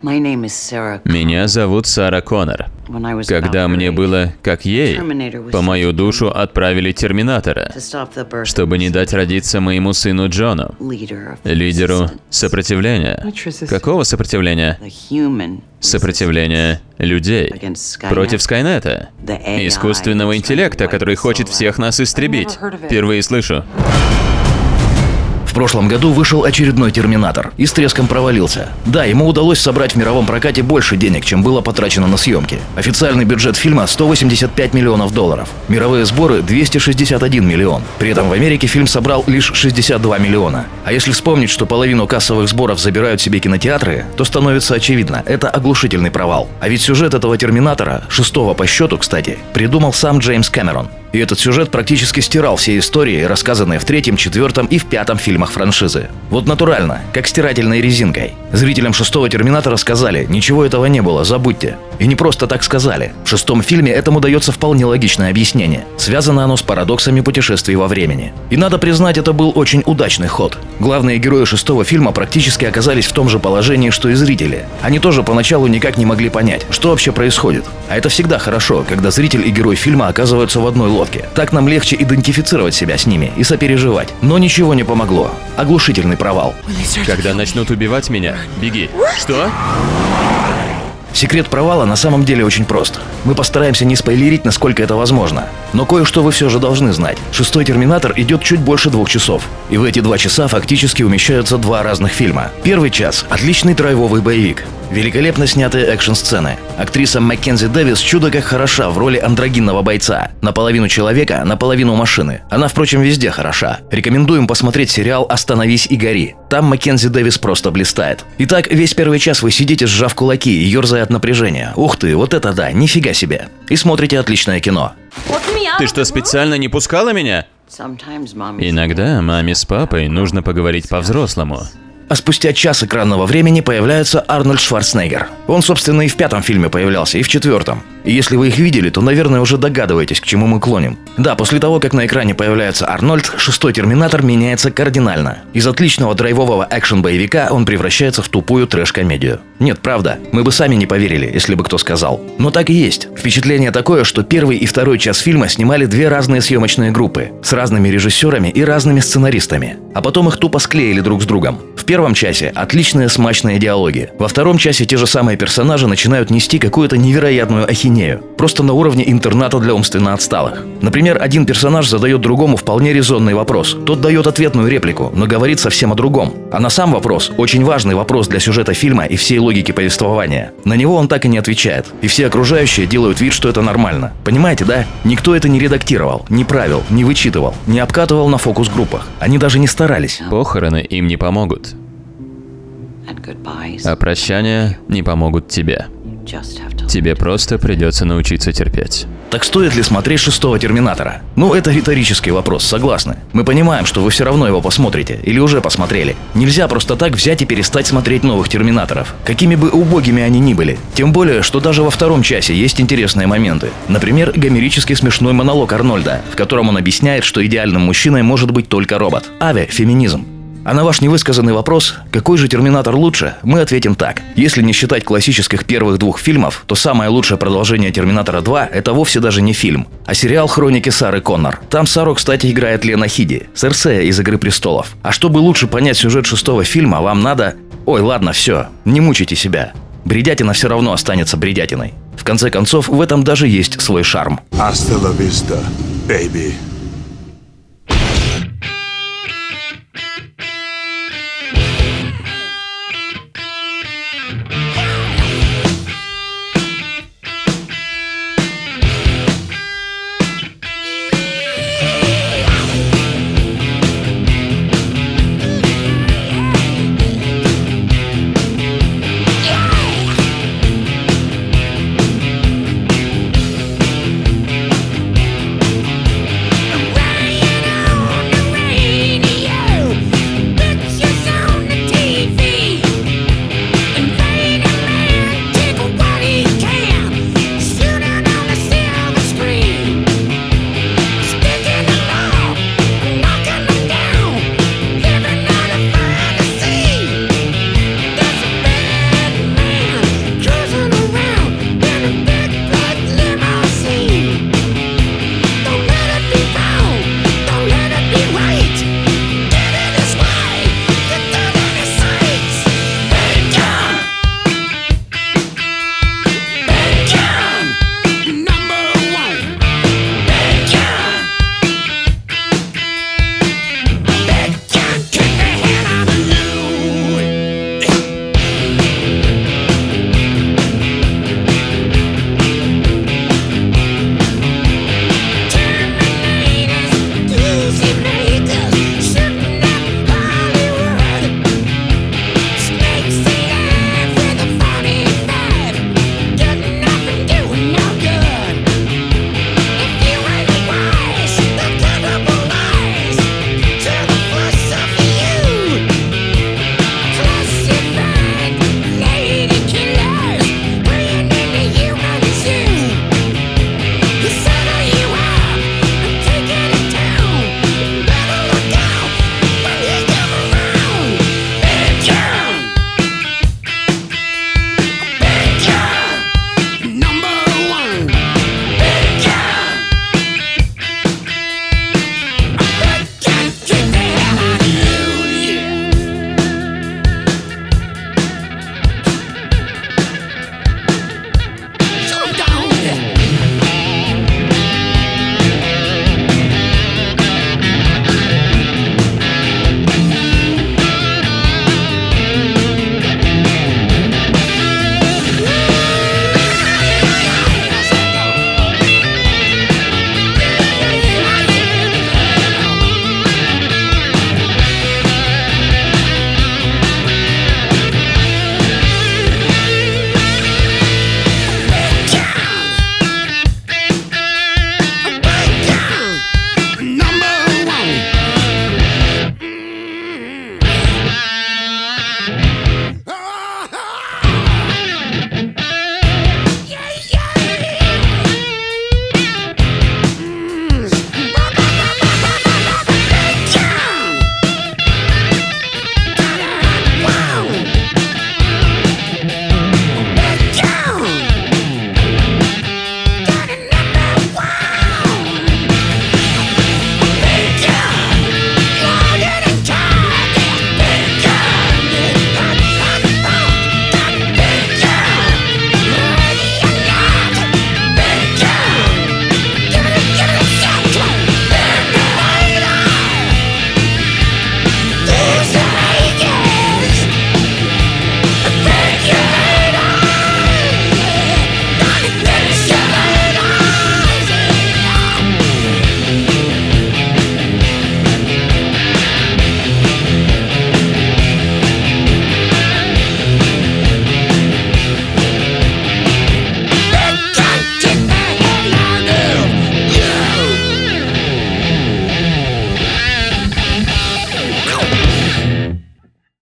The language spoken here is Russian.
Меня зовут Сара Коннор. Когда мне было как ей, по мою душу отправили Терминатора, чтобы не дать родиться моему сыну Джону, лидеру сопротивления. Какого сопротивления? Сопротивления людей. против Скайнета, искусственного интеллекта, который хочет всех нас истребить. Впервые слышу прошлом году вышел очередной «Терминатор» и с треском провалился. Да, ему удалось собрать в мировом прокате больше денег, чем было потрачено на съемки. Официальный бюджет фильма 185 миллионов долларов. Мировые сборы 261 миллион. При этом в Америке фильм собрал лишь 62 миллиона. А если вспомнить, что половину кассовых сборов забирают себе кинотеатры, то становится очевидно, это оглушительный провал. А ведь сюжет этого «Терминатора», шестого по счету, кстати, придумал сам Джеймс Кэмерон. И этот сюжет практически стирал все истории, рассказанные в третьем, четвертом и в пятом фильмах франшизы. Вот натурально, как стирательной резинкой. Зрителям шестого Терминатора сказали, ничего этого не было, забудьте. И не просто так сказали. В шестом фильме этому дается вполне логичное объяснение. Связано оно с парадоксами путешествий во времени. И надо признать, это был очень удачный ход. Главные герои шестого фильма практически оказались в том же положении, что и зрители. Они тоже поначалу никак не могли понять, что вообще происходит. А это всегда хорошо, когда зритель и герой фильма оказываются в одной лодке. Так нам легче идентифицировать себя с ними и сопереживать. Но ничего не помогло. Оглушительный провал. Когда начнут убивать меня, беги. Что? Секрет провала на самом деле очень прост. Мы постараемся не спойлерить, насколько это возможно. Но кое-что вы все же должны знать. Шестой «Терминатор» идет чуть больше двух часов. И в эти два часа фактически умещаются два разных фильма. Первый час – отличный драйвовый боевик. Великолепно снятые экшн-сцены. Актриса Маккензи Дэвис чудо как хороша в роли андрогинного бойца. Наполовину человека, наполовину машины. Она, впрочем, везде хороша. Рекомендуем посмотреть сериал «Остановись и гори». Там Маккензи Дэвис просто блистает. Итак, весь первый час вы сидите, сжав кулаки и ерзая от напряжения. Ух ты, вот это да, нифига себе. И смотрите отличное кино. Ты что, специально не пускала меня? Иногда маме с папой нужно поговорить по-взрослому. А спустя час экранного времени появляется Арнольд Шварценеггер. Он, собственно, и в пятом фильме появлялся, и в четвертом. И если вы их видели, то, наверное, уже догадываетесь, к чему мы клоним. Да, после того, как на экране появляется Арнольд, шестой Терминатор меняется кардинально. Из отличного драйвового экшен-боевика он превращается в тупую трэш-комедию. Нет, правда, мы бы сами не поверили, если бы кто сказал. Но так и есть. Впечатление такое, что первый и второй час фильма снимали две разные съемочные группы, с разными режиссерами и разными сценаристами. А потом их тупо склеили друг с другом. В первом часе отличные смачные диалоги. Во втором часе те же самые персонажи начинают нести какую-то невероятную ахинею ахинею, просто на уровне интерната для умственно отсталых. Например, один персонаж задает другому вполне резонный вопрос. Тот дает ответную реплику, но говорит совсем о другом. А на сам вопрос, очень важный вопрос для сюжета фильма и всей логики повествования, на него он так и не отвечает. И все окружающие делают вид, что это нормально. Понимаете, да? Никто это не редактировал, не правил, не вычитывал, не обкатывал на фокус-группах. Они даже не старались. Похороны им не помогут. А прощания не помогут тебе. Тебе просто придется научиться терпеть. Так стоит ли смотреть шестого Терминатора? Ну, это риторический вопрос, согласны. Мы понимаем, что вы все равно его посмотрите, или уже посмотрели. Нельзя просто так взять и перестать смотреть новых Терминаторов, какими бы убогими они ни были. Тем более, что даже во втором часе есть интересные моменты. Например, гомерически смешной монолог Арнольда, в котором он объясняет, что идеальным мужчиной может быть только робот. Аве – феминизм. А на ваш невысказанный вопрос, какой же «Терминатор» лучше, мы ответим так. Если не считать классических первых двух фильмов, то самое лучшее продолжение «Терминатора 2» — это вовсе даже не фильм, а сериал «Хроники Сары Коннор». Там Сару, кстати, играет Лена Хиди, Серсея из «Игры престолов». А чтобы лучше понять сюжет шестого фильма, вам надо... Ой, ладно, все, не мучайте себя. Бредятина все равно останется бредятиной. В конце концов, в этом даже есть свой шарм. Hasta la vista, baby.